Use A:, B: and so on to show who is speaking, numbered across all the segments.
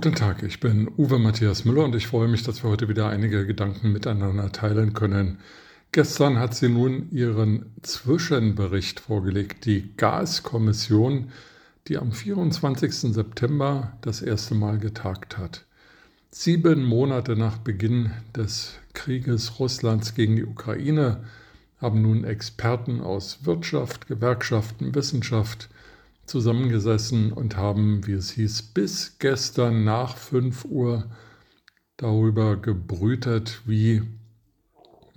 A: Tag, ich bin Uwe Matthias Müller und ich freue mich, dass wir heute wieder einige Gedanken miteinander teilen können. Gestern hat sie nun ihren Zwischenbericht vorgelegt, die Gaskommission, die am 24. September das erste Mal getagt hat. Sieben Monate nach Beginn des Krieges Russlands gegen die Ukraine haben nun Experten aus Wirtschaft, Gewerkschaften, Wissenschaft, zusammengesessen und haben, wie es hieß, bis gestern nach 5 Uhr darüber gebrütet, wie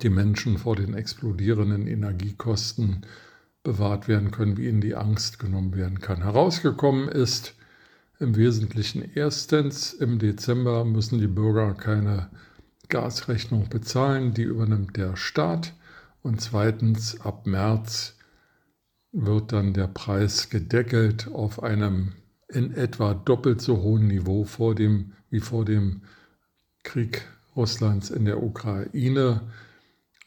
A: die Menschen vor den explodierenden Energiekosten bewahrt werden können, wie ihnen die Angst genommen werden kann. Herausgekommen ist im Wesentlichen erstens, im Dezember müssen die Bürger keine Gasrechnung bezahlen, die übernimmt der Staat. Und zweitens, ab März wird dann der Preis gedeckelt auf einem in etwa doppelt so hohen Niveau vor dem, wie vor dem Krieg Russlands in der Ukraine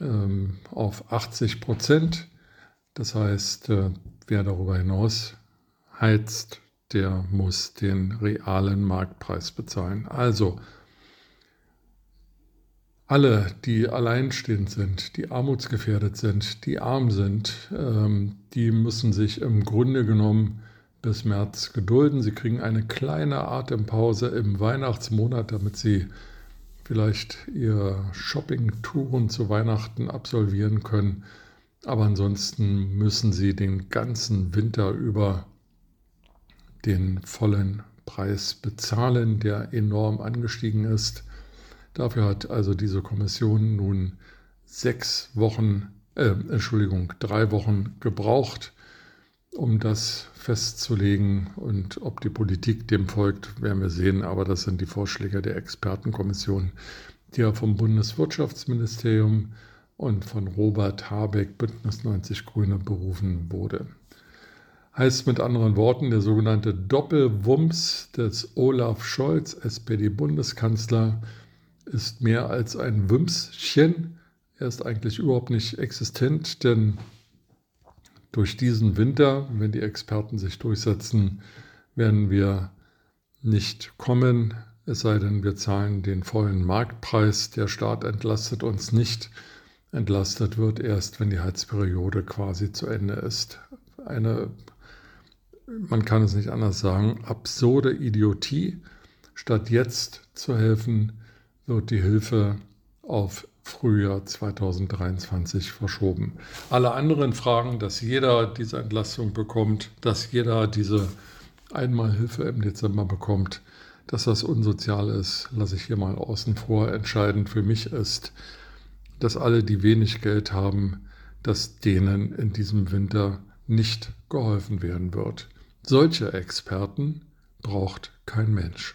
A: ähm, auf 80 Prozent. Das heißt, äh, wer darüber hinaus heizt, der muss den realen Marktpreis bezahlen. Also alle, die alleinstehend sind, die armutsgefährdet sind, die arm sind, ähm, die müssen sich im Grunde genommen bis März gedulden. Sie kriegen eine kleine Atempause im Weihnachtsmonat, damit sie vielleicht ihre Shopping-Touren zu Weihnachten absolvieren können. Aber ansonsten müssen sie den ganzen Winter über den vollen Preis bezahlen, der enorm angestiegen ist. Dafür hat also diese Kommission nun sechs Wochen, äh, Entschuldigung, drei Wochen gebraucht, um das festzulegen. Und ob die Politik dem folgt, werden wir sehen. Aber das sind die Vorschläge der Expertenkommission, die ja vom Bundeswirtschaftsministerium und von Robert Habeck, Bündnis 90 Grüne, berufen wurde. Heißt mit anderen Worten, der sogenannte Doppelwumms des Olaf Scholz, SPD-Bundeskanzler, ist mehr als ein Wümschen. Er ist eigentlich überhaupt nicht existent, denn durch diesen Winter, wenn die Experten sich durchsetzen, werden wir nicht kommen, es sei denn, wir zahlen den vollen Marktpreis. Der Staat entlastet uns nicht. Entlastet wird erst, wenn die Heizperiode quasi zu Ende ist. Eine, man kann es nicht anders sagen, absurde Idiotie. Statt jetzt zu helfen, wird die Hilfe auf Frühjahr 2023 verschoben. Alle anderen Fragen, dass jeder diese Entlastung bekommt, dass jeder diese Einmalhilfe im Dezember bekommt, dass das unsozial ist, lasse ich hier mal außen vor. Entscheidend für mich ist, dass alle, die wenig Geld haben, dass denen in diesem Winter nicht geholfen werden wird. Solche Experten braucht kein Mensch.